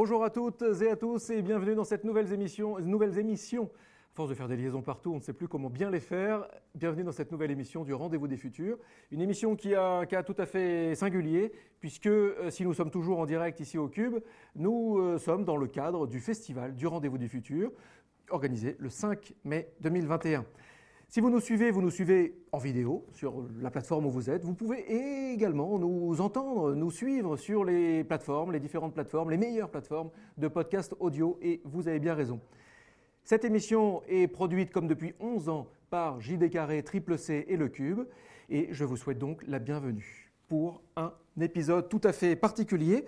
Bonjour à toutes et à tous et bienvenue dans cette nouvelle émission. À force de faire des liaisons partout, on ne sait plus comment bien les faire. Bienvenue dans cette nouvelle émission du Rendez-vous des Futurs. Une émission qui a un cas tout à fait singulier, puisque euh, si nous sommes toujours en direct ici au Cube, nous euh, sommes dans le cadre du festival du Rendez-vous des Futurs, organisé le 5 mai 2021. Si vous nous suivez, vous nous suivez en vidéo sur la plateforme où vous êtes. Vous pouvez également nous entendre, nous suivre sur les plateformes, les différentes plateformes, les meilleures plateformes de podcast audio. Et vous avez bien raison. Cette émission est produite comme depuis 11 ans par JD Carré, Triple C et Le Cube. Et je vous souhaite donc la bienvenue pour un épisode tout à fait particulier.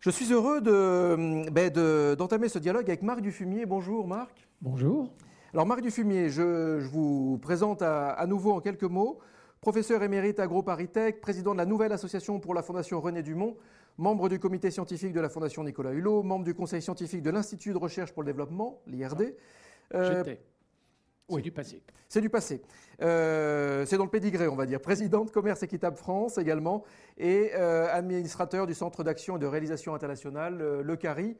Je suis heureux ben, d'entamer de, ce dialogue avec Marc Dufumier. Bonjour Marc. Bonjour. Alors Marc Dufumier, je, je vous présente à, nouveau en quelques mots. Professeur émérite AgroParisTech, président de la nouvelle association pour la Fondation René Dumont, membre du comité scientifique de la Fondation Nicolas Hulot, membre du conseil scientifique de l'Institut de recherche pour le développement, l'IRD. Euh, c'est du passé. C'est du passé. Euh, c'est dans le pédigré, on va dire. Président de Commerce Équitable France également et euh, administrateur du Centre d'action et de réalisation internationale, le CARI.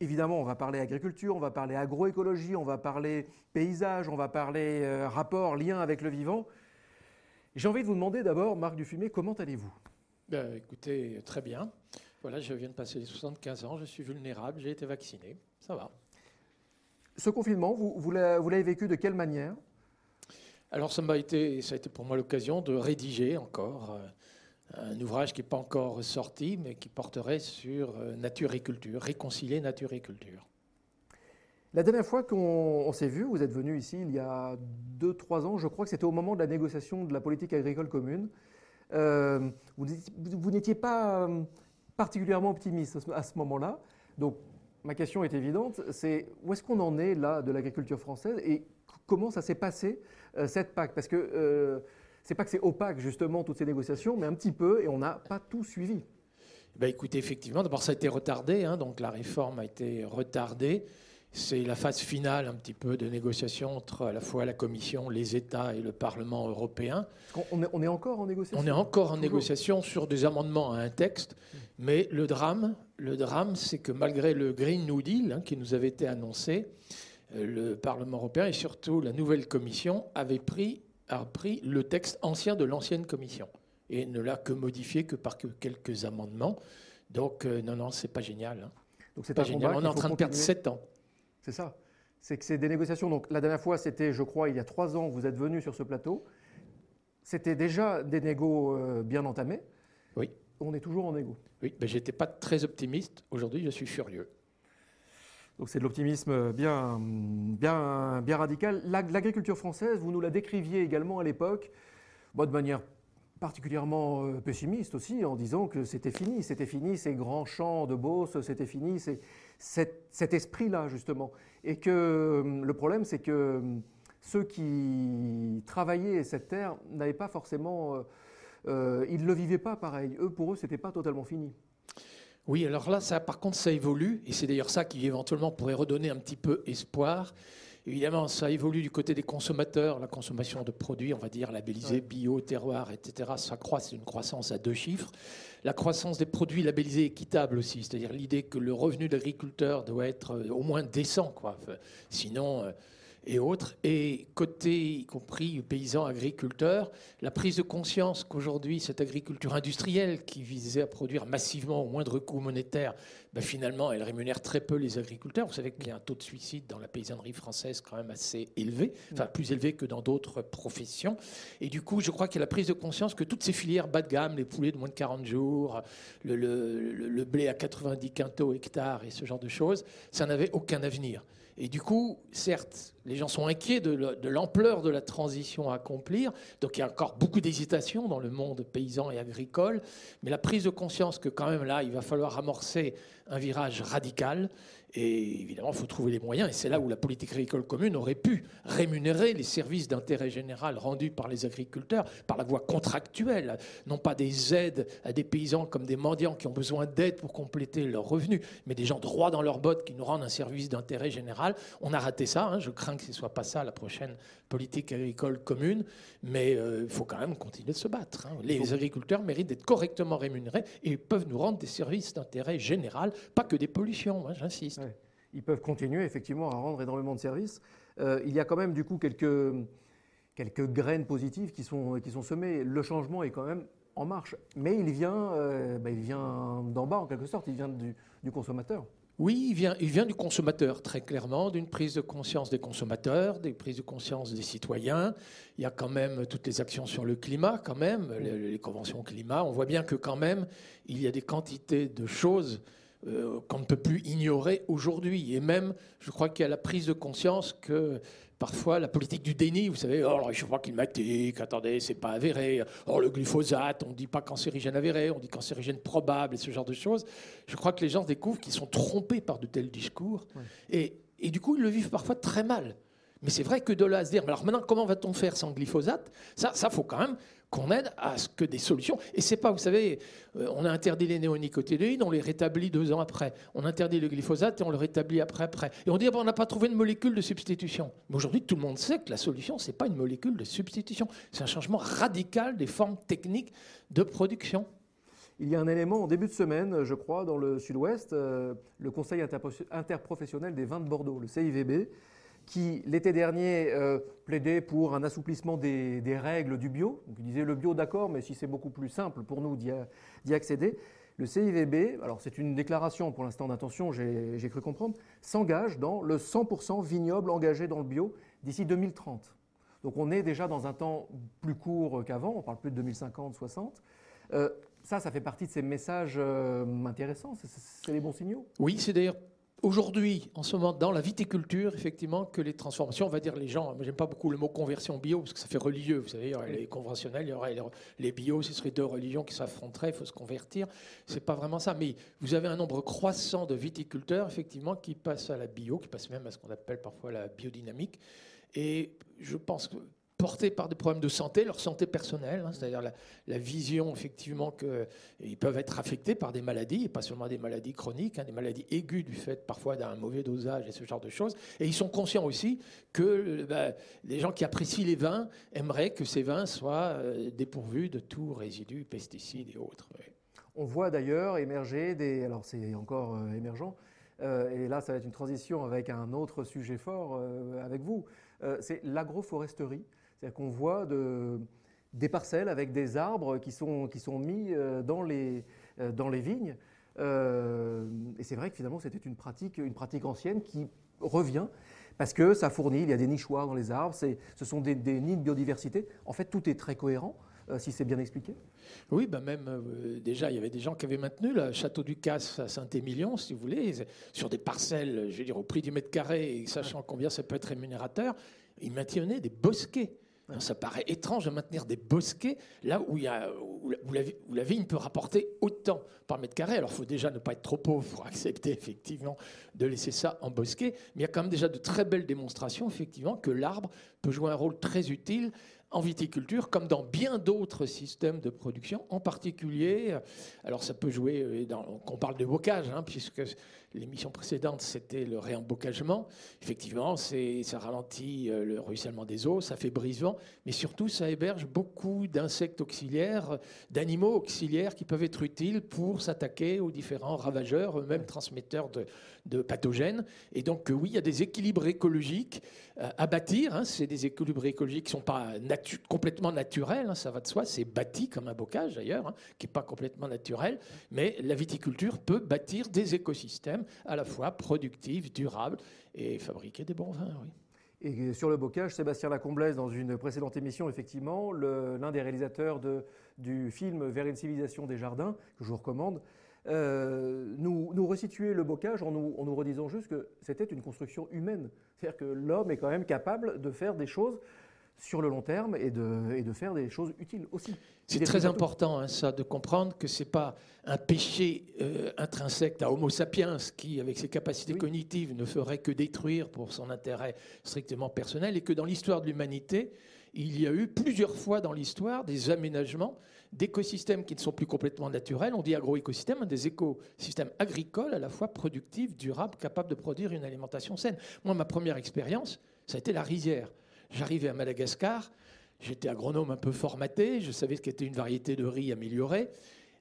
Évidemment, on va parler agriculture, on va parler agroécologie, on va parler paysage, on va parler euh, rapport, lien avec le vivant. J'ai envie de vous demander d'abord, Marc Dufumé, comment allez-vous? Ben, Écoutez, très bien. Voilà, je viens de passer les 75 ans, je suis vulnérable, j'ai été vacciné, ça va. Ce confinement, vous, vous l'avez vécu de quelle manière? Alors, ça, m'a été, ça a été pour moi l'occasion de rédiger encore euh, un ouvrage qui n'est pas encore sorti, mais qui porterait sur euh, nature et culture, réconcilier nature et culture. La dernière fois qu'on s'est vu, vous êtes venu ici il y a 2-3 ans, je crois que c'était au moment de la négociation de la politique agricole commune. Euh, vous, n'étiez pas euh, particulièrement optimiste à ce moment-là. Donc ma question est évidente, c'est où est-ce qu'on en est là de l'agriculture française et comment ça s'est passé cette PAC? Parce que c'est pas que c'est opaque justement toutes ces négociations, mais un petit peu, et on n'a pas tout suivi. Ben écoutez, effectivement, d'abord ça a été retardé, hein, donc la réforme a été retardée. C'est la phase finale un petit peu de négociation entre à la fois la Commission, les États et le Parlement européen. On est, on est encore en négociation? On est encore en négociation sur des amendements à un texte, mais le drame, le drame, c'est que malgré le Green New Deal hein, qui nous avait été annoncé, euh, le Parlement européen et surtout la nouvelle Commission avaient pris a pris le texte ancien de l'ancienne commission et ne l'a que modifié que par quelques amendements. Donc, euh, non, non, c'est pas génial. Hein. Donc, c'est pas génial. On est en train de perdre sept ans. C'est ça. C'est que c'est des négociations. Donc, la dernière fois, c'était, je crois, il y a trois ans, vous êtes venu sur ce plateau. C'était déjà des négos euh, bien entamés. Oui. On est toujours en négo. Oui, mais j'étais pas très optimiste. Aujourd'hui, je suis furieux. Donc c'est de l'optimisme bien, bien, bien radical. L'agriculture française, vous nous la décriviez également à l'époque, de manière particulièrement euh, pessimiste aussi, en disant que c'était fini, c'était fini ces grands champs de Beauce, c'était fini cet, cet esprit-là justement. Et que euh, le problème, c'est que euh, ceux qui travaillaient cette terre n'avaient pas forcément, ils ne le vivaient pas pareil. Eux, pour eux, c'était pas totalement fini. Oui, alors là, ça, par contre, ça évolue, et c'est d'ailleurs ça qui éventuellement pourrait redonner un petit peu espoir. Évidemment, ça évolue du côté des consommateurs, la consommation de produits, on va dire labellisés bio, terroir, etc. Ça croît, c'est une croissance à deux chiffres. La croissance des produits labellisés équitables aussi, c'est-à-dire l'idée que le revenu de l'agriculteur doit être euh, au moins décent, quoi. Sinon, euh, et autres. Et côté, y compris paysans, agriculteurs, la prise de conscience qu'aujourd'hui, cette agriculture industrielle qui visait à produire massivement au moindre coût monétaire, ben finalement, elle rémunère très peu les agriculteurs. Vous savez qu'il y a un taux de suicide dans la paysannerie française quand même assez élevé, enfin plus élevé que dans d'autres professions. Et du coup, je crois qu'il y a la prise de conscience que toutes ces filières bas de gamme, les poulets de moins de 40 jours, le, le, blé à 90 quintaux hectares et ce genre de choses, ça n'avait aucun avenir. Et du coup, certes, les gens sont inquiets de l'ampleur de la transition à accomplir, donc il y a encore beaucoup d'hésitation dans le monde paysan et agricole, mais la prise de conscience que quand même là, il va falloir amorcer un virage radical Et évidemment, il faut trouver les moyens. Et c'est là où la politique agricole commune aurait pu rémunérer les services d'intérêt général rendus par les agriculteurs par la voie contractuelle, non pas des aides à des paysans comme des mendiants qui ont besoin d'aide pour compléter leurs revenus, mais des gens droits dans leurs bottes qui nous rendent un service d'intérêt général. On a raté ça. Hein. Je crains que ce ne soit pas ça la prochaine politique agricole commune. Mais euh, il faut quand même continuer de se battre. Hein. Les agriculteurs méritent d'être correctement rémunérés et ils peuvent nous rendre des services d'intérêt général, pas que des pollutions, hein, j'insiste ils peuvent continuer effectivement à rendre énormément de services. Euh, il y a quand même du coup quelques, quelques graines positives qui sont, qui sont semées. Le changement est quand même en marche, mais il vient, euh, bah, vient d'en bas en quelque sorte, il vient du, du consommateur. Oui, il vient, il vient du consommateur, très clairement, d'une prise de conscience des consommateurs, des prises de conscience des citoyens. Il y a quand même toutes les actions sur le climat, quand même, les conventions climat. On voit bien que quand même, il y a des quantités de choses euh, qu'on ne peut plus ignorer aujourd'hui. Et même, je crois qu'il y a la prise de conscience que parfois la politique du déni, vous savez, oh, le réchauffement climatique, attendez, c'est pas avéré, oh, le glyphosate, on ne dit pas cancérigène avéré, on dit cancérigène probable et ce genre de choses. Je crois que les gens découvrent qu'ils sont trompés par de tels discours et, et du coup, ils le vivent parfois très mal. Mais c'est vrai que de là à se dire, mais alors maintenant, comment va-t-on faire sans glyphosate? Ça, ça faut quand même qu'on aide à ce que des solutions. Et c'est pas, vous savez, euh, on a interdit les néonicotinoïdes, on les rétablit deux ans après. On interdit le glyphosate et on le rétablit après après. Et on dit, ah ben, on n'a pas trouvé de molécule de substitution. Mais aujourd'hui, tout le monde sait que la solution, c'est pas une molécule de substitution. C'est un changement radical des formes techniques de production. Il y a un élément en début de semaine, je crois, dans le sud-ouest, euh, le Conseil interprofessionnel des vins de Bordeaux, le CIVB, qui l'été dernier euh, plaidait pour un assouplissement des, règles du bio. Donc, il disait le bio d'accord, mais si c'est beaucoup plus simple pour nous d'y accéder. Le CIVB, alors c'est une déclaration pour l'instant d'intention, j'ai cru comprendre, s'engage dans le 100% vignoble engagé dans le bio d'ici 2030. Donc on est déjà dans un temps plus court qu'avant, on parle plus de 2050, 60. Euh, ça, ça fait partie de ces messages euh, intéressants, c'est les bons signaux? Oui, c'est d'ailleurs aujourd'hui, en ce moment, dans la viticulture, effectivement, que les transformations, on va dire les gens, moi j'aime pas beaucoup le mot conversion bio, parce que ça fait religieux, vous savez, il y aurait les conventionnels, il y aurait les bio, ce seraient deux religions qui s'affronteraient, il faut se convertir. C'est pas vraiment ça. Mais vous avez un nombre croissant de viticulteurs, effectivement, qui passent à la bio, qui passent même à ce qu'on appelle parfois la biodynamique. Et je pense que portés par des problèmes de santé, leur santé personnelle, hein, c'est-à-dire la, vision effectivement qu'ils peuvent être affectés par des maladies, et pas seulement des maladies chroniques, hein, des maladies aiguës du fait parfois d'un mauvais dosage et ce genre de choses. Et ils sont conscients aussi que bah, les gens qui apprécient les vins aimeraient que ces vins soient euh, dépourvus de tout résidus, pesticides et autres. On voit d'ailleurs émerger des... Alors c'est encore euh, émergent, euh, et là ça va être une transition avec un autre sujet fort avec vous, c'est l'agroforesterie. C'est-à-dire qu'on voit des parcelles avec des arbres qui sont, qui sont mis euh, dans les, euh, dans les vignes. Euh, et c'est vrai que finalement, c'était une pratique, une pratique ancienne qui revient parce que ça fournit, il y a des nichoirs dans les arbres, ce sont des, nids de biodiversité. En fait, tout est très cohérent. si c'est bien expliqué Oui, bah même déjà, il y avait des gens qui avaient maintenu le château du Casse à Saint-Émilion, si vous voulez, sur des parcelles, je veux dire, au prix du mètre carré, et sachant combien ça peut être rémunérateur, ils maintenaient des bosquets. Ça paraît étrange de maintenir des bosquets là où, la, vigne peut rapporter autant par mètre carré. Alors il faut déjà ne pas être trop pauvre pour accepter effectivement de laisser ça en bosquet. Mais il y a quand même déjà de très belles démonstrations effectivement que l'arbre peut jouer un rôle très utile en viticulture comme dans bien d'autres systèmes de production, en particulier, alors ça peut jouer, euh, dans, on parle de bocage, hein, puisque l'émission précédente c'était le réembocagement, effectivement ça ralentit euh, le ruissellement des eaux, ça fait brisement, mais surtout ça héberge beaucoup d'insectes auxiliaires, d'animaux auxiliaires qui peuvent être utiles pour s'attaquer aux différents ravageurs, eux-mêmes transmetteurs de, de pathogènes. Et donc, euh, oui, il y a des équilibres écologiques euh, à bâtir. Hein. C'est des équilibres écologiques qui ne sont pas complètement naturels, hein, ça va de soi. C'est bâti comme un bocage d'ailleurs, hein, qui n'est pas complètement naturel. Mais la viticulture peut bâtir des écosystèmes à la fois productifs, durables et fabriquer des bons vins. Oui. Et sur le bocage, Sébastien Lacomblaise, dans une précédente émission, effectivement, l'un des réalisateurs du film Vers une civilisation des jardins, que je vous recommande, euh, nous, nous le bocage en nous redisant juste que c'était une construction humaine. C'est-à-dire que l'homme est quand même capable de faire des choses sur le long terme et de, et de faire des choses utiles aussi. C'est très important, hein, ça, de comprendre que ce n'est pas un péché euh, intrinsèque à Homo sapiens qui, avec ses capacités cognitives, ne ferait que détruire pour son intérêt strictement personnel, et que dans l'histoire de l'humanité, il y a eu plusieurs fois dans l'histoire des aménagements d'écosystèmes qui ne sont plus complètement naturels. On dit agroécosystèmes, des écosystèmes agricoles à la fois productifs, durables, capables de produire une alimentation saine. Moi, ma première expérience, ça a été la rizière. J'arrivais à Madagascar, j'étais agronome un peu formaté, je savais ce qu'était une variété de riz améliorée.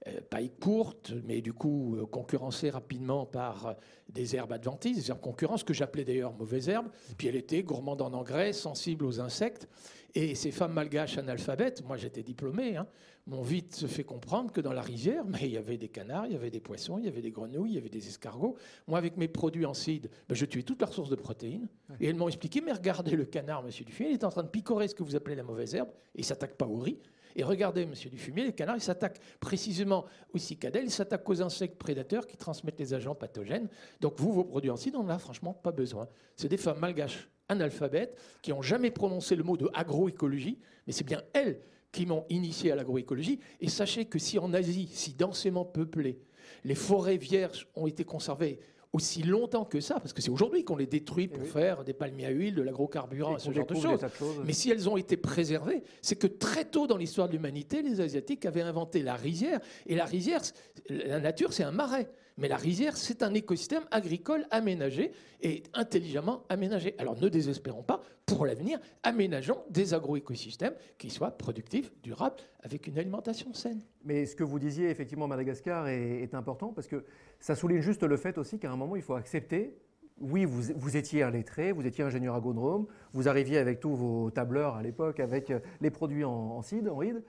Euh, paille courte, mais du coup euh, concurrencée rapidement par euh, des herbes adventices, des herbes concurrentes, que j'appelais d'ailleurs mauvaises herbes. Puis elle était gourmande en engrais, sensible aux insectes. Et ces femmes malgaches analphabètes, moi j'étais diplômé, hein, m'ont vite se fait comprendre que dans la rizière, mais il y avait des canards, il y avait des poissons, il y avait des grenouilles, il y avait des escargots. Moi, avec mes produits en cide, ben, je tuais toutes leurs sources de protéines. Et elles m'ont expliqué, mais regardez le canard, monsieur Dufay, il est en train de picorer ce que vous appelez la mauvaise herbe, et il s'attaque pas au riz. Et regardez, monsieur Dufumier, les canards, ils s'attaquent précisément aux cicadelles, ils s'attaquent aux insectes prédateurs qui transmettent les agents pathogènes. Donc vous, vos produits en cide, on n'en a franchement pas besoin. C'est des femmes malgaches analphabètes qui n'ont jamais prononcé le mot de agroécologie, mais c'est bien elles qui m'ont initié à l'agroécologie. Et sachez que si en Asie, si densément peuplée, les forêts vierges ont été conservées aussi longtemps que ça, parce que c'est aujourd'hui qu'on les détruit pour eh faire des palmiers à huile, de l'agrocarburant, ce genre de choses. Mais si elles ont été préservées, c'est que très tôt dans l'histoire de l'humanité, les Asiatiques avaient inventé la rizière. Et la rizière, la nature, c'est un marais. Mais la rizière, c'est un écosystème agricole aménagé et intelligemment aménagé. Alors ne désespérons pas, pour l'avenir, aménageons des agroécosystèmes qui soient productifs, durables, avec une alimentation saine. Mais ce que vous disiez effectivement Madagascar est, important parce que ça souligne juste le fait aussi qu'à un moment, il faut accepter oui, vous, étiez un lettré, vous étiez ingénieur agronome, vous arriviez avec tous vos tableurs à l'époque, avec les produits en, en CID, en RID,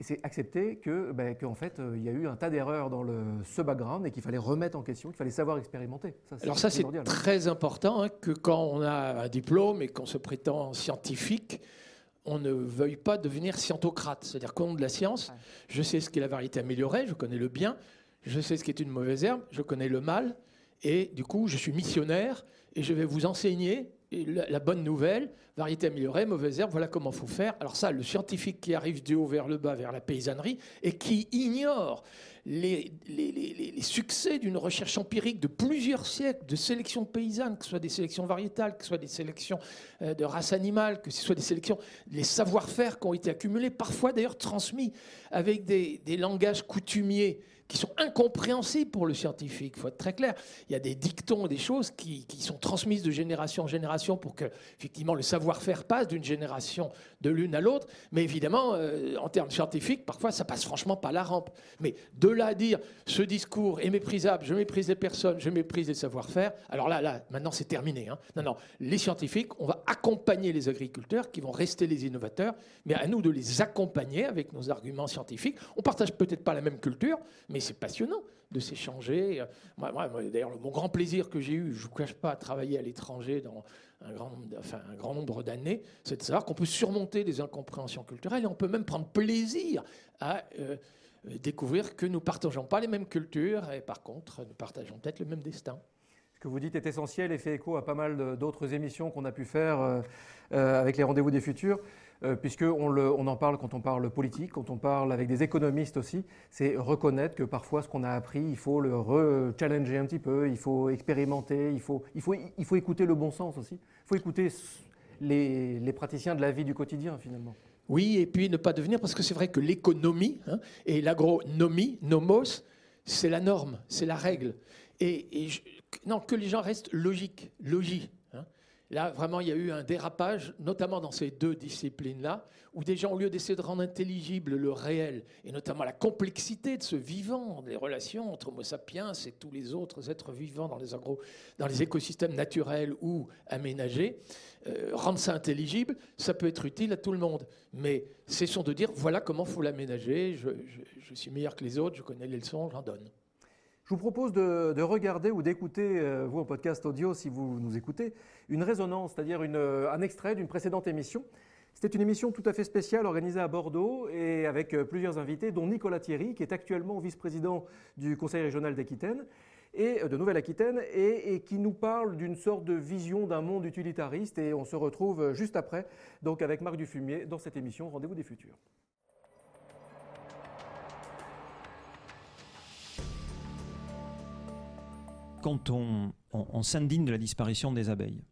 c'est accepter que, ben, qu'en fait, euh, il y a eu un tas d'erreurs dans le, ce background et qu'il fallait remettre en question, qu'il fallait savoir expérimenter. Alors ça, c'est très important hein, que quand on a un diplôme et qu'on se prétend scientifique, on ne veuille pas devenir scientocrate, c'est-à-dire qu'on de la science. Je sais ce qu'est la variété améliorée, je connais le bien, je sais ce qu'est une mauvaise herbe, je connais le mal, et du coup, je suis missionnaire et je vais vous enseigner la, bonne nouvelle, variété améliorée, mauvaise herbe, voilà comment faut faire. Alors ça, le scientifique qui arrive du haut vers le bas, vers la paysannerie, et qui ignore les, succès d'une recherche empirique de plusieurs siècles de sélection paysanne, que ce soit des sélections variétales, que ce soit des sélections euh, de race animale, que ce soit des sélections, les savoir-faire qui ont été accumulés, parfois d'ailleurs transmis avec des langages coutumiers qui sont incompréhensibles pour le scientifique. Il faut être très clair. Il y a des dictons, des choses qui, sont transmises de génération en génération pour que, effectivement, le savoir-faire passe d'une génération de l'une à l'autre. Mais évidemment, euh, en termes scientifiques, parfois, ça passe franchement pas la rampe. Mais de là à dire ce discours est méprisable, je méprise les personnes, je méprise les savoir-faire, alors là, là, maintenant, c'est terminé. Hein. Non, non. Les scientifiques, on va accompagner les agriculteurs qui vont rester les innovateurs, mais à nous de les accompagner avec nos arguments scientifiques. On partage peut-être pas la même culture, mais c'est passionnant de s'échanger. D'ailleurs, mon grand plaisir que j'ai eu, je ne vous cache pas, à travailler à l'étranger dans un grand, enfin, un grand nombre d'années, c'est de savoir qu'on peut surmonter des incompréhensions culturelles et on peut même prendre plaisir à euh, découvrir que nous ne partageons pas les mêmes cultures et par contre, nous partageons peut-être le même destin. Ce que vous dites est essentiel et fait écho à pas mal d'autres émissions qu'on a pu faire euh, euh, avec les rendez-vous des futurs. Euh, puisqu'on on en parle quand on parle politique, quand on parle avec des économistes aussi, c'est reconnaître que parfois ce qu'on a appris, il faut le re-challenger un petit peu, il faut expérimenter, il faut, il faut, il faut écouter le bon sens aussi, il faut écouter les, les praticiens de la vie du quotidien finalement. Oui, et puis ne pas devenir, parce que c'est vrai que l'économie hein, et l'agronomie, nomos, c'est la norme, c'est la règle. Et, non, que les gens restent logiques, logiques. Là, vraiment, il y a eu un dérapage, notamment dans ces deux disciplines-là, où gens, au lieu d'essayer de rendre intelligible le réel, et notamment la complexité de ce vivant, les relations entre Homo sapiens et tous les autres êtres vivants dans les, dans les écosystèmes naturels ou aménagés, euh, rendre ça intelligible, ça peut être utile à tout le monde. Mais cessons de dire, voilà comment il faut l'aménager, je suis meilleur que les autres, je connais les leçons, j'en donne. Je vous propose de, regarder ou d'écouter, euh, vous en podcast audio si vous nous écoutez, une résonance, c'est-à-dire euh, un extrait d'une précédente émission. C'était une émission tout à fait spéciale organisée à Bordeaux et avec euh, plusieurs invités, dont Nicolas Thierry, qui est actuellement vice-président du Conseil régional d'Aquitaine. et de Nouvelle-Aquitaine et, qui nous parle d'une sorte de vision d'un monde utilitariste. Et on se retrouve juste après, donc avec Marc Dufumier, dans cette émission Rendez-vous des futurs. Quand on s'indigne de la disparition des abeilles,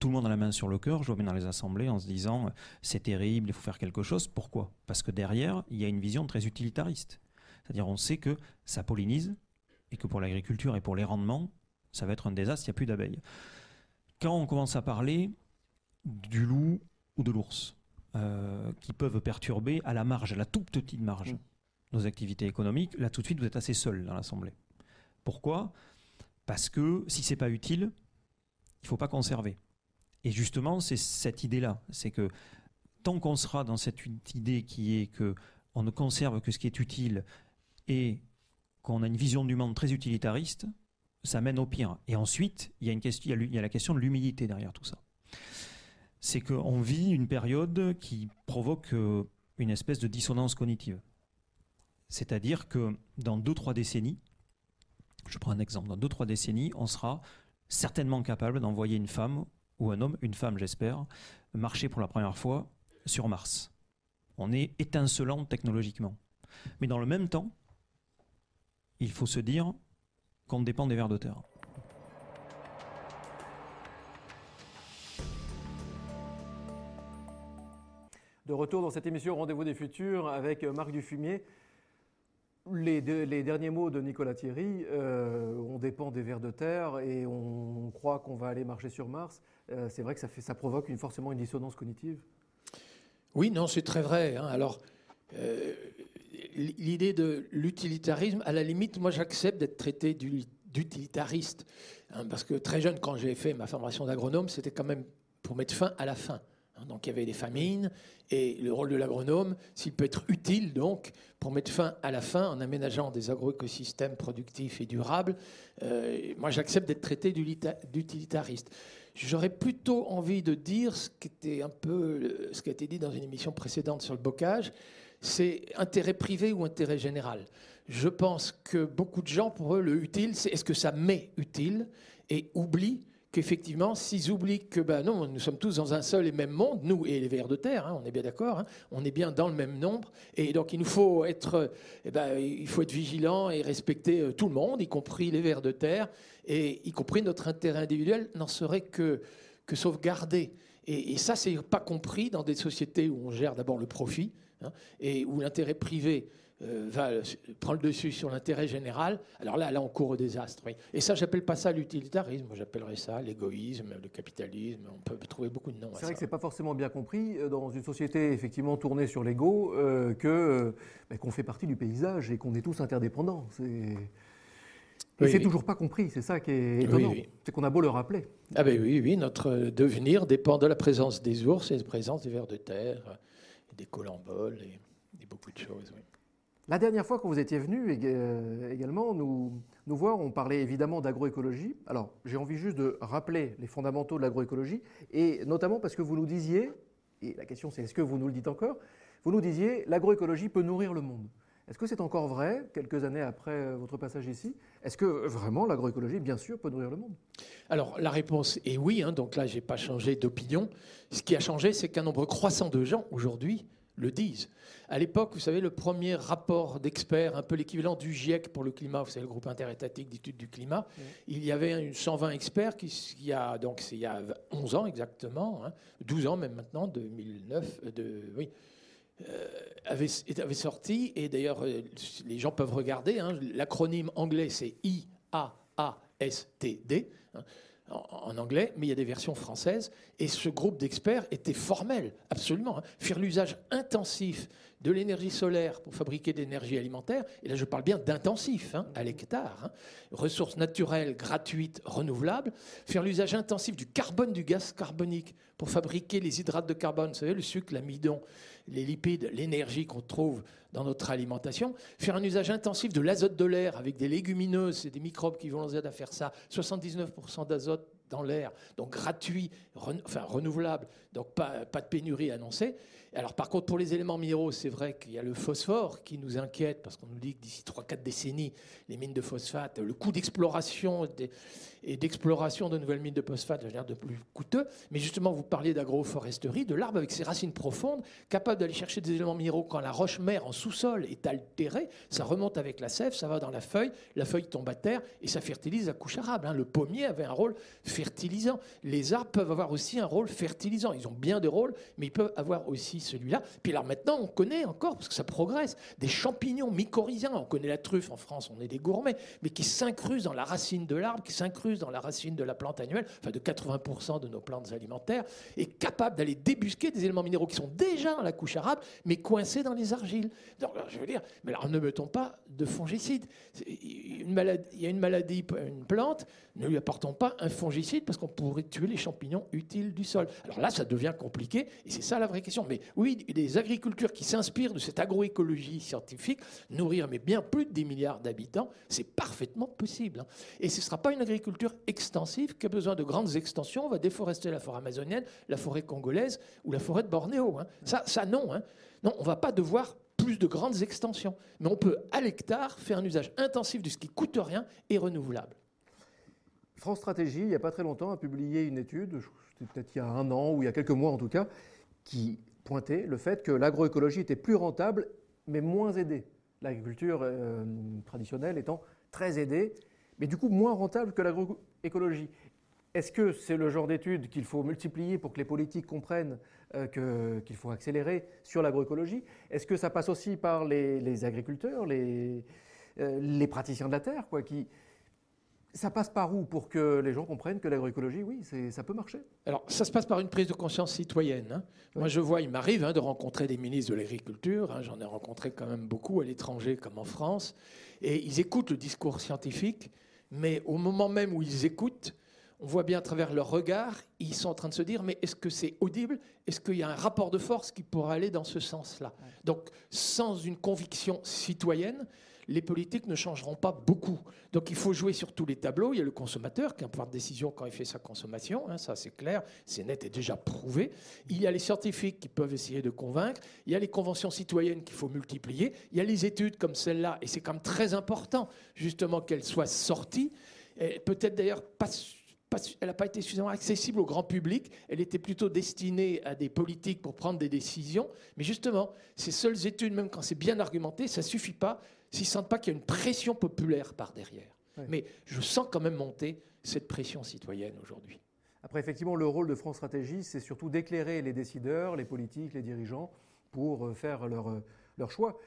tout le monde a la main sur le cœur, je vois bien dans les assemblées, en se disant c'est terrible, il faut faire quelque chose. Pourquoi? Parce que derrière, il y a une vision très utilitariste. C'est-à-dire on sait que ça pollinise et que pour l'agriculture et pour les rendements, ça va être un désastre, il n'y a plus d'abeilles. Quand on commence à parler du loup ou de l'ours, euh, qui peuvent perturber à la marge, à la toute petite marge, mm. nos activités économiques, là tout de suite vous êtes assez seul dans l'Assemblée. Pourquoi? Parce que si c'est pas utile, il ne faut pas conserver. Et justement, c'est cette idée-là. C'est que tant qu'on sera dans cette idée qui est que on ne conserve que ce qui est utile et qu'on a une vision du monde très utilitariste, ça mène au pire. Et ensuite, il y a, il y a la question de l'humilité derrière tout ça. C'est qu'on vit une période qui provoque euh, une espèce de dissonance cognitive. C'est-à-dire que dans deux, trois décennies, je prends un exemple, dans deux, trois décennies, on sera certainement capable d'envoyer une femme ou un homme, une femme j'espère, marcher pour la première fois sur Mars. On est étincelant technologiquement. Mais dans le même temps, il faut se dire qu'on dépend des vers de terre. De retour dans cette émission Rendez-vous des futurs avec Marc Dufumier. Les, derniers mots de Nicolas Thierry, euh, on dépend des vers de terre et on croit qu'on va aller marcher sur Mars. Euh, c'est vrai que ça, fait, ça provoque une, forcément une dissonance cognitive. Oui, non, c'est très vrai. Hein. Alors, euh, l'idée de l'utilitarisme, à la limite, moi j'accepte d'être traité d'utilitariste. Hein, parce que très jeune, quand j'ai fait ma formation d'agronome, c'était quand même pour mettre fin à la faim. Hein. donc il y avait des famines et le rôle de l'agronome, s'il peut être utile donc pour mettre fin à la faim en aménageant des agroécosystèmes productifs et durables, euh, moi j'accepte d'être traité d'utilitariste. J'aurais plutôt envie de dire ce qui était un peu ce qui a été dit dans une émission précédente sur le bocage, c'est intérêt privé ou intérêt général. Je pense que beaucoup de gens, pour eux, le utile, c'est est-ce que ça m'est utile et oublient qu'effectivement, s'ils oublient que ben non, nous sommes tous dans un seul et même monde, nous et les vers de terre, hein, on est bien d'accord, hein, on est bien dans le même nombre, et donc il nous faut être, eh ben, il faut être vigilant et respecter euh, tout le monde, y compris les vers de terre, et y compris notre intérêt individuel n'en serait que, que sauvegardé. Et, et ça, c'est pas compris dans des sociétés où on gère d'abord le profit hein, et où l'intérêt privé euh, va prendre le dessus sur l'intérêt général, alors là, là, on court au désastre. Et ça, j'appelle pas ça l'utilitarisme, j'appellerais ça l'égoïsme, le capitalisme. On peut trouver beaucoup de noms. C'est vrai que c'est pas forcément bien compris euh, dans une société effectivement tournée sur l'ego euh, que ben, qu'on fait partie du paysage et qu'on est tous interdépendants. C'est et c'est toujours pas compris, c'est ça qui est étonnant. c'est qu'on a beau le rappeler. Ah ben oui, oui, notre devenir dépend de la présence des ours et de la présence des vers de terre, des colamboles et, et beaucoup de choses. Oui. La dernière fois que vous étiez venu euh, également nous, nous voir, on parlait évidemment d'agroécologie. Alors, j'ai envie juste de rappeler les fondamentaux de l'agroécologie, et notamment parce que vous nous disiez, et la question c'est est-ce que vous nous le dites encore, vous nous disiez l'agroécologie peut nourrir le monde. Est-ce que c'est encore vrai, quelques années après euh, votre passage ici? Est-ce que vraiment l'agroécologie, bien sûr, peut nourrir le monde? Alors la réponse est oui, hein, donc là, je n'ai pas changé d'opinion. Ce qui a changé, c'est qu'un nombre croissant de gens aujourd'hui le disent. À l'époque, vous savez, le premier rapport d'experts, un peu l'équivalent du GIEC pour le climat, vous savez, le groupe interétatique d'études du climat, il y avait 120 experts qui, il y a, donc c'est il y a 11 ans exactement, 12 hein, ans même maintenant, 2009, euh, de, oui, euh, avait, avait, sorti, et d'ailleurs, euh, les gens peuvent regarder, hein, l'acronyme anglais c'est I-A-A-S-T-D en anglais, mais il y a des versions françaises. Et ce groupe d'experts était formel, absolument. Hein. Faire l'usage intensif de l'énergie solaire pour fabriquer de l'énergie alimentaire, et là je parle bien d'intensif, hein, à l'hectare, hein. ressources naturelles, gratuites, renouvelables, faire l'usage intensif du carbone, du gaz carbonique pour fabriquer les hydrates de carbone, vous savez, le sucre, l'amidon, les lipides, l'énergie qu'on trouve dans notre alimentation, faire un usage intensif de l'azote de l'air avec des légumineuses, c'est des microbes qui vont nous aider à faire ça, 79% d'azote dans l'air, donc gratuit, enfin renouvelable, donc pas, pas de pénurie annoncée. Alors par contre, pour les éléments minéraux, c'est vrai qu'il y a le phosphore qui nous inquiète, parce qu'on nous dit que d'ici 3-4 décennies, les mines de phosphate, le coût d'exploration et d'exploration de nouvelles mines de phosphate va devenir de plus coûteux. Mais justement, vous parliez d'agroforesterie, de l'arbre avec ses racines profondes, capable d'aller chercher des éléments minéraux quand la roche-mère en sous-sol est altérée, ça remonte avec la sève, ça va dans la feuille, la feuille tombe à terre et ça fertilise la couche arable. Hein. Le pommier avait un rôle fertilisant. Les arbres peuvent avoir aussi un rôle fertilisant. Ils ont bien des rôles, mais ils peuvent avoir aussi celui-là. Puis alors maintenant, on connaît encore, parce que ça progresse, des champignons mycorhiziens. On connaît la truffe en France, on est des gourmets, mais qui s'incrusent dans la racine de l'arbre, qui s'incrusent dans la racine de la plante annuelle, enfin de 80% de nos plantes alimentaires, et capable d'aller débusquer des éléments minéraux qui sont déjà dans la couche arable, mais coincés dans les argiles. Donc, je veux dire, mais alors ne mettons pas de fongicides. Il y a une maladie, une plante, ne lui apportons pas un fongicide parce qu'on pourrait tuer les champignons utiles du sol. Alors là, ça devient compliqué et c'est ça la vraie question. Mais oui, des agricultures qui s'inspirent de cette agroécologie scientifique, nourrir mais bien plus de 10 milliards d'habitants, c'est parfaitement possible. Hein. Et ce ne sera pas une agriculture extensive qui a besoin de grandes extensions. On va déforester la forêt amazonienne, la forêt congolaise ou la forêt de Bornéo. Hein. Ça, ça non. Hein. Non, on ne va pas devoir plus de grandes extensions. Mais on peut, à l'hectare, faire un usage intensif de ce qui coûte rien et renouvelable. France Stratégie, il n'y a pas très longtemps, a publié une étude, peut-être il y a un an ou il y a quelques mois en tout cas, qui pointait le fait que l'agroécologie était plus rentable mais moins aidée. L'agriculture euh, traditionnelle étant très aidée, mais du coup moins rentable que l'agroécologie. Est-ce que c'est le genre d'étude qu'il faut multiplier pour que les politiques comprennent euh, qu'il faut accélérer sur l'agroécologie? Est-ce que ça passe aussi par les, agriculteurs, les, euh, les, praticiens de la terre, quoi, qui, ça passe par où pour que les gens comprennent que l'agroécologie, oui, ça peut marcher Alors, ça se passe par une prise de conscience citoyenne. Hein. Moi, je vois, il m'arrive hein, de rencontrer des ministres de l'Agriculture. Hein. J'en ai rencontré quand même beaucoup à l'étranger comme en France. Et ils écoutent le discours scientifique, mais au moment même où ils écoutent, on voit bien à travers leur regard, ils sont en train de se dire, mais est-ce que c'est audible? Est-ce qu'il y a un rapport de force qui pourrait aller dans ce sens-là? Donc, sans une conviction citoyenne, les politiques ne changeront pas beaucoup. Donc il faut jouer sur tous les tableaux. Il y a le consommateur qui a un pouvoir de décision quand il fait sa consommation, hein, ça c'est clair, c'est net et déjà prouvé. Il y a les scientifiques qui peuvent essayer de convaincre. Il y a les conventions citoyennes qu'il faut multiplier. Il y a les études comme celle-là, et c'est quand même très important justement qu'elles soient sorties. Peut-être d'ailleurs elle n'a pas été suffisamment accessible au grand public. Elle était plutôt destinée à des politiques pour prendre des décisions. Mais justement, ces seules études, même quand c'est bien argumenté, ça ne suffit pas s'ils ne sentent pas qu'il y a une pression populaire par derrière. Mais je sens quand même monter cette pression citoyenne aujourd'hui. Après, effectivement, le rôle de France Stratégie, c'est surtout d'éclairer les décideurs, les politiques, les dirigeants pour euh, faire leur, euh, leur choix.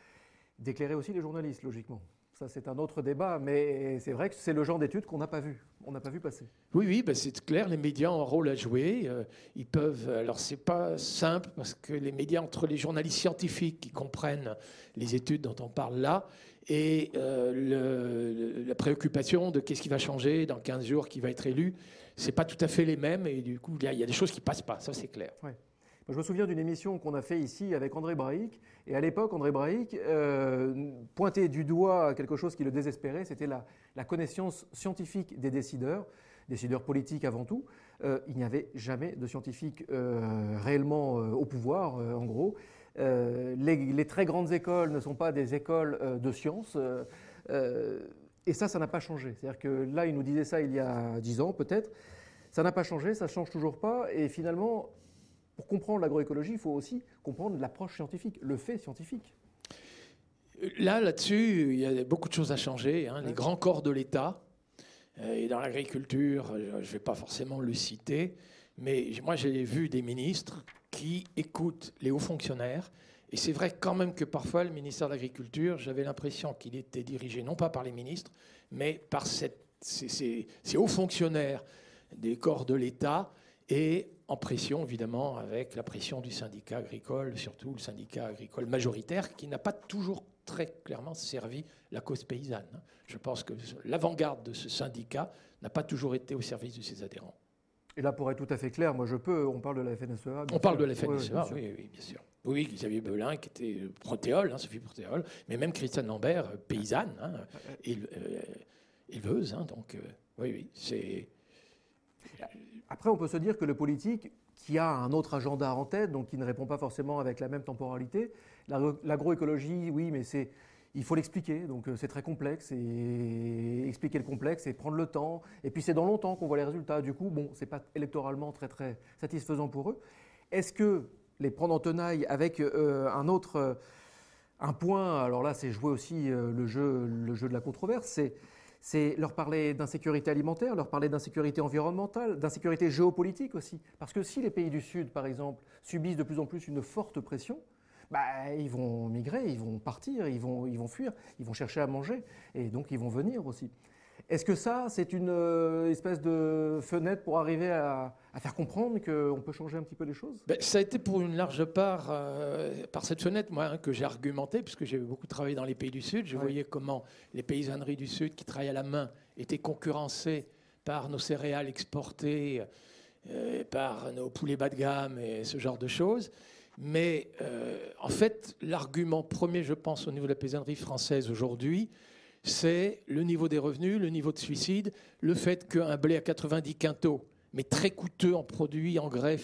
D'éclairer aussi les journalistes, logiquement. Ça, c'est un autre débat, mais c'est vrai que c'est le genre d'études qu'on n'a pas vu. On n'a pas vu passer. Oui, oui, ben c'est clair. Les médias ont un rôle à jouer. Euh, ils peuvent. Alors, c'est pas simple parce que les médias, entre les journalistes scientifiques qui comprennent les études dont on parle là, et euh, la préoccupation de qu'est-ce qui va changer dans 15 jours, qui va être élu, c'est pas tout à fait les mêmes. Et du coup, il y, a des choses qui passent pas. Ça, c'est clair. Je me souviin d'une émission qu'on a fait ici avec André Braic. Et à l'époque, André Braic euh, pointait du doigt quelque chose qui le désespérait, c'était la, connaissance scientifique des décideurs, décideurs politiques avant tout. Euh, il n'y avait jamais de scientifiques réellement au pouvoir, en gros. Euh, les, très grandes écoles ne sont pas des écoles euh, de sciences. Euh, et ça, ça n'a pas changé. C'est-à-dire que là, il nous disait ça il y a dix ans, peut-être. Ça n'a pas changé, ça ne change toujours pas. Et finalement, pour comprendre l'agroécologie, il faut aussi comprendre l'approche scientifique, le fait scientifique. Là, là-dessus, il y a beaucoup de choses à changer. Hein. Les grands corps de l'État, et dans l'agriculture, je ne vais pas forcément le citer, mais moi j'ai vu des ministres qui écoute les hauts fonctionnaires. Et c'est vrai quand même que parfois, le ministère de l'Agriculture, j'avais l'impression qu'il était dirigé non pas par les ministres, mais par ces, hauts fonctionnaires des corps de l'État et en pression, évidemment, avec la pression du syndicat agricole, surtout le syndicat agricole majoritaire, qui n'a pas toujours très clairement servi la cause paysanne. Je pense que l'avant-garde de ce syndicat n'a pas toujours été au service de ses adhérents. Et là, pour être tout à fait clair, moi je peux, on parle de la FNSEA. On parle de la FNSEA, oui, oui, bien sûr. Oui, Xavier Belin, qui était protéole, hein, Sophie Protéole, mais même Christiane Lambert, euh, paysanne, hein, euh, éleveuse, hein, donc euh, oui, oui, c'est. Après, on peut se dire que le politique, qui a un autre agenda en tête, donc qui ne répond pas forcément avec la même temporalité, l'agroécologie, oui, mais c'est il faut l'expliquer, donc euh, c'est très complexe, et expliquer le complexe et prendre le temps. Et puis c'est dans longtemps qu'on voit les résultats. Du coup, bon, c'est pas électoralement très très satisfaisant pour eux. Est-ce que les prendre en tenaille avec euh, un autre euh, un point, alors là c'est jouer aussi le, jeu, le jeu de la controverse, c'est leur parler d'insécurité alimentaire, leur parler d'insécurité environnementale, d'insécurité géopolitique aussi. Parce que si les pays du Sud, par exemple, subissent de plus en plus une forte pression, bah, ils vont migrer, ils vont partir, ils vont, ils vont fuir, ils vont chercher à manger, et donc ils vont venir aussi. Est-ce que ça, c'est une euh, espèce de fenêtre pour arriver à, faire comprendre qu'on peut changer un petit peu les choses? Ben, Ça a été pour une large part euh, par cette fenêtre moi, hein, que j'ai argumenté, puisque j'ai beaucoup travaillé dans les pays du Sud. Je voyais comment les paysanneries du Sud qui travaillent à la main étaient concurrencées par nos céréales exportées, euh, par nos poulets bas de gamme et ce genre de choses. Mais euh, en fait, l'argument premier, je pense, au niveau de la paysannerie française aujourd'hui, c'est le niveau des revenus, le niveau de suicide, le fait qu'un blé à 90 quintaux, mais très coûteux en produits, engrais,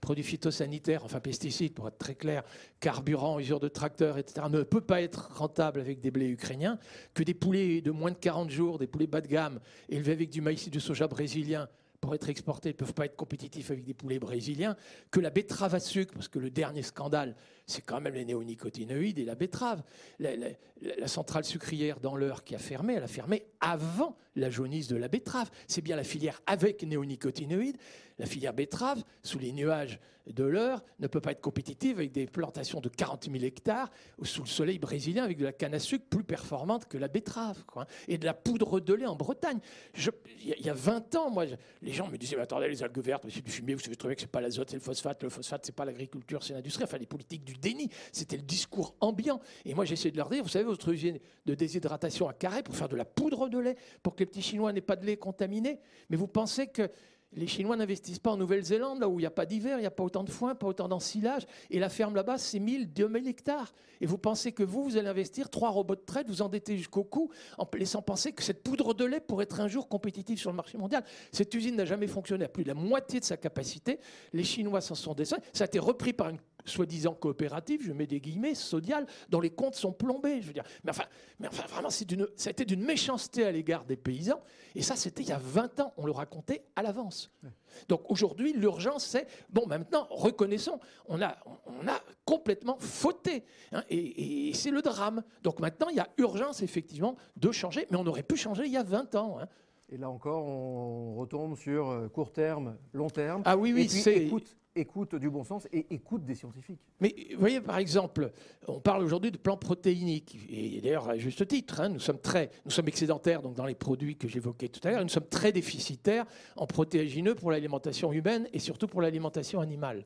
produits phytosanitaires, enfin pesticides pour être très clair, carburant, usure de tracteurs, etc., ne peut pas être rentable avec des blés ukrainiens, que des poulets de moins de 40 jours, des poulets bas de gamme, élevés avec du maïs et du soja brésilien, pour être exportés ne peuvent pas être compétitifs avec des poulets brésiliens, que la betterave à sucre, parce que le dernier scandale, c'est quand même les néonicotinoïdes et la betterave. La, centrale sucrière dans l'heure qui a fermé, elle a fermé avant la jaunisse de la betterave. C'est bien la filière avec néonicotinoïdes. La filière betterave, sous les nuages de l'heure, ne peut pas être compétitive avec des plantations de 40 000 hectares ou sous le soleil brésilien avec de la canne à sucre plus performante que la betterave. Quoi. Et de la poudre de lait en Bretagne. Il y, a 20 ans, moi, les gens me disaient Attendez, les algues vertes, c'est du fumier, vous savez très bien que c'est pas l'azote, c'est le phosphate. Le phosphate, c'est pas l'agriculture, c'est l'industrie. Enfin, les politiques du déni. C'était le discours ambiant. Et moi, j'essaie de leur dire, vous savez, votre usine de déshydratation à carré pour faire de la poudre de lait, pour que les petits Chinois n'aient pas de lait contaminé. Mais vous pensez que les Chinois n'investissent pas en Nouvelle-Zélande, là où il n'y a pas d'hiver, il n'y a pas autant de foin, pas autant d'ensilage. Et la ferme là-bas, c'est 1000, 2000 hectares. Et vous pensez que vous, vous allez investir trois robots de traite, vous endettez jusqu'au cou, en laissant penser que cette poudre de lait pourrait être un jour compétitive sur le marché mondial. Cette usine n'a jamais fonctionné à plus de la moitié de sa capacité. Les Chinois s'en sont descendus. Ça a été repris par une soi-disant coopérative, je mets des guillemets, sodiale, dont les comptes sont plombés. Je veux dire. Mais enfin, mais enfin vraiment, c'est ça a été d'une méchanceté à l'égard des paysans. Et ça, c'était il y a 20 ans. On le racontait à l'avance. Donc aujourd'hui, l'urgence, c'est, bon, maintenant, reconnaissons, on a, on a complètement fauté. Hein, et, c'est le drame. Donc maintenant, il y a urgence, effectivement, de changer. Mais on aurait pu changer il y a 20 ans. Hein. Et là encore, on retombe sur euh, court terme, long terme. Ah oui, oui, c'est écoute du bon sens et écoute des scientifiques. Mais vous voyez, par exemple, on parle aujourd'hui de plans protéiniques, et d'ailleurs à juste titre, hein, nous sommes très, nous sommes excédentaires donc dans les produits que j'évoquais tout à l'heure, nous sommes très déficitaires en protéagineux pour l'alimentation humaine et surtout pour l'alimentation animale.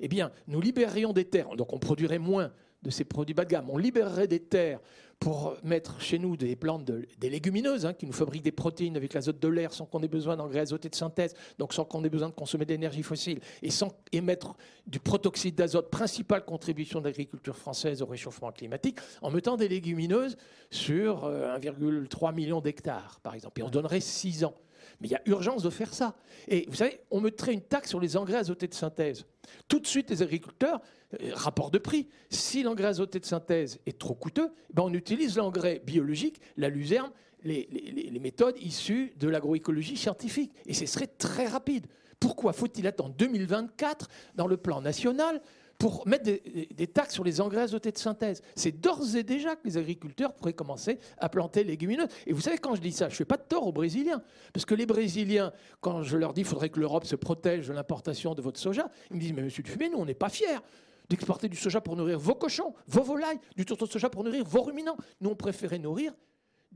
Eh bien, nous libérions des terres, donc on produirait moins de ces produits bas de gamme. On libérerait des terres pour mettre chez nous des plantes, des légumineuses hein, qui nous fabriquent des protéines avec l'azote de l'air sans qu'on ait besoin d'engrais azotés de synthèse, donc sans qu'on ait besoin de consommer d'énergie fossile et sans émettre du protoxyde d'azote, principale contribution de l'agriculture française au réchauffement climatique, en mettant des légumineuses sur 1,3 euh, million d'hectares, par exemple. Et on donnerait 6 ans. Mais il y a urgence de faire ça. Et vous savez, on mettrait une taxe sur les engrais azotés de synthèse. Tout de suite, les agriculteurs, euh, rapport de prix, si l'engrais azoté de synthèse est trop coûteux, ben on utilise l'engrais biologique, la luzerne, les, les méthodes issues de l'agroécologie scientifique. Et ce serait très rapide. Pourquoi faut-il attendre 2024 dans le plan national pour mettre des, taxes sur les engrais azotés de synthèse. C'est d'ores et déjà que les agriculteurs pourraient commencer à planter légumineuses. Et vous savez, quand je dis ça, je ne fais pas de tort aux Brésiliens. Parce que les Brésiliens, quand je leur dis qu'il faudrait que l'Europe se protège de l'importation de votre soja, ils me disent Mais monsieur Dufumé, nous, on n'est pas fiers d'exporter du soja pour nourrir vos cochons, vos volailles, du tourteau de soja pour nourrir vos ruminants. Nous, on préférait nourrir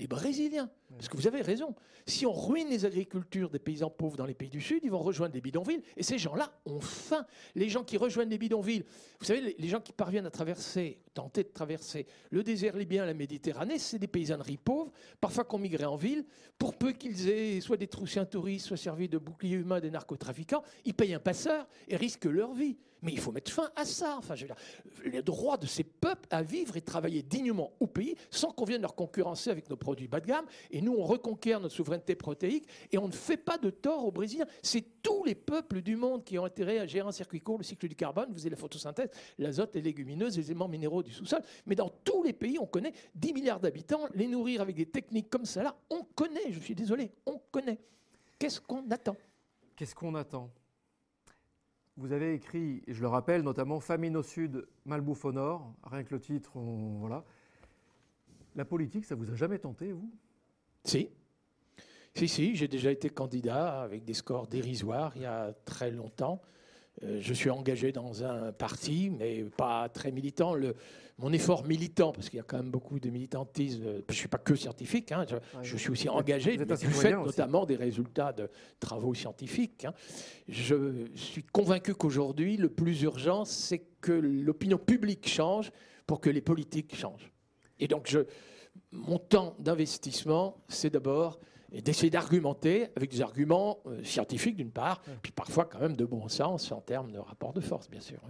des Brésiliens. Parce que vous avez raison. Si on ruine les agricultures des paysans pauvres dans les pays du Sud, ils vont rejoindre les bidonvilles. Et ces gens-là ont faim. Les gens qui rejoignent les bidonvilles, vous savez, les gens qui parviennent à traverser tenter de traverser le désert libyen, la Méditerranée, c'est des paysanneries pauvres, parfois qu'on migrait en ville, pour peu qu'ils aient soit des troussiens touristes, soit servi de boucliers humains des narcotrafiquants, ils payent un passeur et risquent leur vie. Mais il faut mettre fin à ça. Enfin, je veux dire, les droits de ces peuples à vivre et travailler dignement au pays sans qu'on vienne leur concurrencer avec nos produits bas de gamme. Et nous, on reconquiert notre souveraineté protéique et on ne fait pas de tort aux Brésiliens. C'est tous les peuples du monde qui ont intérêt à gérer un circuit court, le cycle du carbone, vous avez la photosynthèse, l'azote, les légumineuses, les éléments minéraux du sous-sol. Mais dans tous les pays, on connaît 10 milliards d'habitants, les nourrir avec des techniques comme ça, là, on connaît, je suis désolé, on connaît. Qu'est-ce qu'on attend? Qu'est-ce qu'on attend? Vous avez écrit, je le rappelle, notamment Famine au sud, malbouffe au nord. Rien que le titre, voilà. La politique, ça vous a jamais tenté, vous? Si. Si, si, j'ai déjà été candidat avec des scores dérisoires il y a très longtemps. Euh, je suis engagé dans un parti, mais pas très militant. Mon effort militant, parce qu'il y a quand même beaucoup de militantisme, je ne suis pas que scientifique, hein, je, suis aussi engagé du fait notamment des résultats de travaux scientifiques. Hein. Je suis convaincu qu'aujourd'hui, le plus urgent, c'est que l'opinion publique change pour que les politiques changent. Et donc, je, mon temps d'investissement, c'est d'abord d'essayer d'argumenter avec des arguments euh, scientifiques d'une part, puis parfois quand même de bon sens en termes de rapport de force, bien sûr.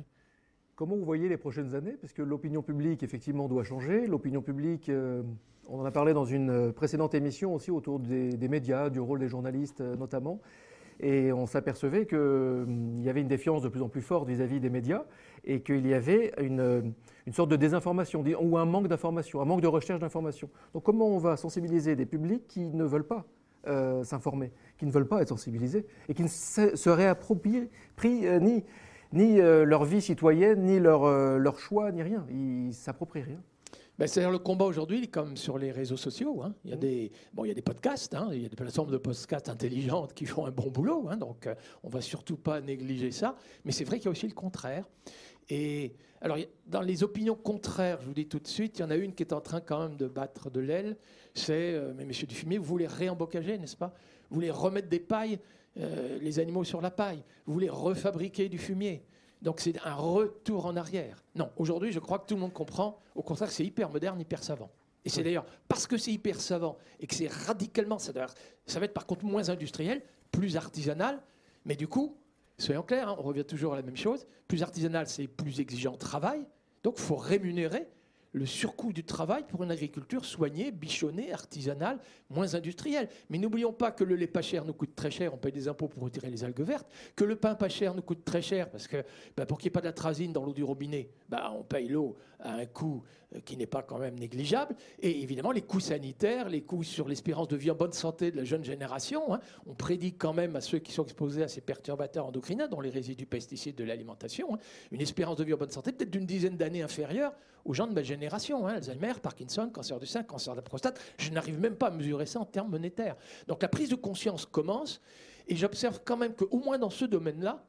Comment vous voyez les prochaines années? Parce que l'opinion publique, effectivement, doit changer. L'opinion publique, euh, on en a parlé dans une euh, précédente émission aussi autour des, médias, du rôle des journalistes notamment. Et on s'apercevait qu'il y avait une défiance de plus en plus forte vis-à-vis des médias et qu'il y avait une, une, sorte de désinformation ou un manque d'information, un manque de recherche d'information. Donc comment on va sensibiliser des publics qui ne veulent pas euh, s'informer, qui ne veulent pas être sensibilisés et qui ne se réapproprient pris, euh, ni, ni euh, leur vie citoyenne, ni leur, leur choix, ni rien. Ils ne s'approprient rien. Ben, C'est-à-dire le combat aujourd'hui, comme sur les réseaux sociaux. Hein. Il, y a mmh. des, bon, il y a des podcasts, hein. il y a des plateformes de podcasts intelligentes qui font un bon boulot. Hein. donc on ne va surtout pas négliger ça. Mais c'est vrai qu'il y a aussi le contraire. Et alors, dans les opinions contraires, je vous dis tout de suite, il y en a une qui est en train quand même de battre de l'aile. C'est, euh, mais Monsieur Dufumier, vous voulez réembocager, n'est-ce pas? Vous voulez remettre des pailles, euh, les animaux sur la paille. Vous voulez refabriquer du fumier. Donc c'est un retour en arrière. Non, aujourd'hui, je crois que tout le monde comprend. Au contraire, c'est hyper moderne, hyper savant. Et c'est d'ailleurs parce que c'est hyper savant et que c'est radicalement, ça, ça va être par contre moins industriel, plus artisanal, mais du coup, Soyons clairs, hein, on revient toujours à la même chose. Plus artisanal, c'est plus exigeant travail. Donc, il faut rémunérer le surcoût du travail pour une agriculture soignée, bichonnée, artisanale, moins industrielle. Mais n'oublions pas que le lait pas cher nous coûte très cher, on paye des impôts pour retirer les algues vertes, que le pain pas cher nous coûte très cher, parce que bah, pour qu'il n'y ait pas d'atrazine dans l'eau du robinet, bah, on paye l'eau à un coût euh, qui n'est pas quand même négligeable. Et évidemment, les coûts sanitaires, les coûts sur l'espérance de vie en bonne santé de la jeune génération. Hein. on prédit quand même à ceux qui sont exposés à ces perturbateurs endocriniens, dont les résidus pesticides de l'alimentation, hein, une espérance de vie en bonne santé peut-être d'une dizaine d'années inférieure aux gens de ma génération. Hein. Alzheimer, Parkinson, cancer du sein, cancer de la prostate. Je n'arrive même pas à mesurer ça en termes monétaires. Donc la prise de conscience commence. Et j'observe quand même qu'au moins dans ce domaine-là,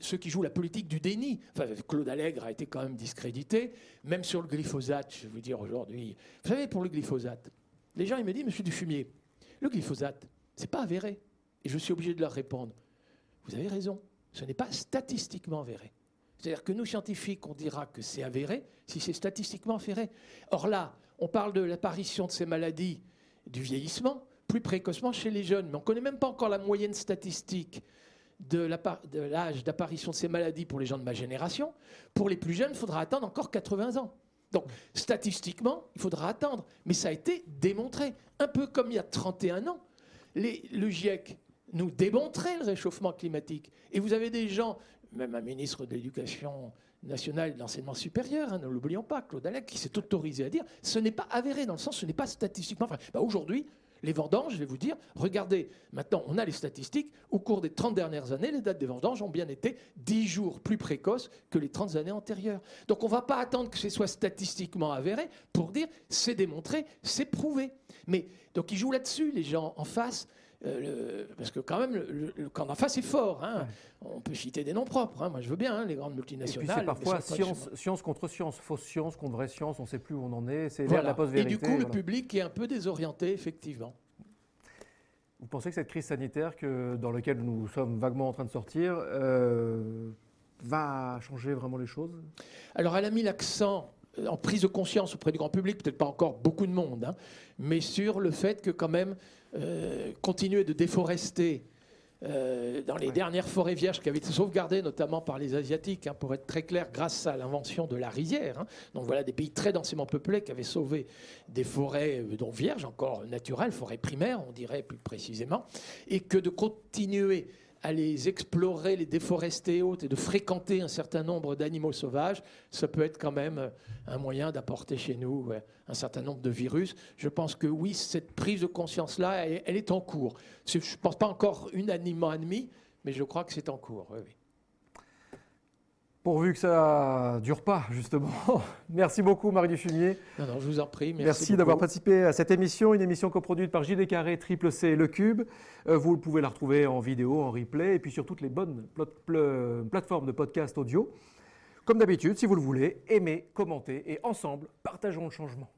ceux qui jouent la politique du déni. Enfin, Claude Allègre a été quand même discrédité, même sur le glyphosate, je vais vous dire aujourd'hui. Vous savez, pour le glyphosate, les gens ils me disent, monsieur Dufumier, le glyphosate, c'est pas avéré. Et je suis obligé de leur répondre, vous avez raison, ce n'est pas statistiquement avéré. C'est-à-dire que nous, scientifiques, on dira que c'est avéré si c'est statistiquement avéré. Or là, on parle de l'apparition de ces maladies du vieillissement, plus précocement chez les jeunes. Mais on ne connaît même pas encore la moyenne statistique de l'âge d'apparition de ces maladies pour les gens de ma génération. Pour les plus jeunes, il faudra attendre encore 80 ans. Donc, statistiquement, il faudra attendre. Mais ça a été démontré. Un peu comme il y a 31 ans, le GIEC nous démontrait le réchauffement climatique. Et vous avez des gens, même un ministre de l'Éducation nationale et de l'enseignement supérieur, hein, ne l'oublions pas, Claude Alec, qui s'est autorisé à dire ce n'est pas avéré, dans le sens ce n'est pas statistiquement. Bah, aujourd'hui, les vendanges, je vais vous dire, regardez, maintenant on a les statistiques, au cours des 30 dernières années, les dates des vendanges ont bien été 10 jours plus précoces que les 30 années antérieures. Donc on ne va pas attendre que ce soit statistiquement avéré pour dire c'est démontré, c'est prouvé. Mais donc ils jouent là-dessus, les gens en face. Euh, parce que quand même, le, camp d'en face est fort. Hein. On peut citer des noms propres. Hein. Moi, je veux bien hein, les grandes multinationales. c'est parfois science, contre science, fausse science contre vraie science. On ne sait plus où on en est. C'est la post-vérité. Et du coup, le public est un peu désorienté, effectivement. Vous pensez que cette crise sanitaire que, dans laquelle nous sommes vaguement en train de sortir, euh, va changer vraiment les choses? Alors elle a mis l'accent en prise de conscience auprès du grand public, peut-être pas encore beaucoup de monde, hein, mais sur le fait que quand même euh, continuer de déforester euh, dans les dernières forêts vierges qui avaient été sauvegardées notamment par les Asiatiques, hein, pour être très clair, grâce à l'invention de la rizière. Hein. Donc voilà des pays très densément peuplés qui avaient sauvé des forêts euh, dont vierges, encore naturelles, forêts primaires, on dirait plus précisément, et que de continuer à les explorer, les déforester et et de fréquenter un certain nombre d'animaux sauvages, ça peut être quand même euh, un moyen d'apporter chez nous un certain nombre de virus. Je pense que oui, cette prise de conscience-là, elle, est en cours. Je ne pense pas encore unanimement admis, mais je crois que c'est en cours. Oui, oui. Pourvu que ça ne dure pas, justement. Merci beaucoup, Marie Dufumier. Non, non, je vous en prie. Merci, d'avoir participé à cette émission, une émission coproduite par JD Carré, Triple C, Le Cube. Euh, vous pouvez la retrouver en vidéo, en replay, et puis sur toutes les bonnes plateformes de podcast audio. Comme d'habitude, si vous le voulez, aimez, commentez, et ensemble, partageons le changement.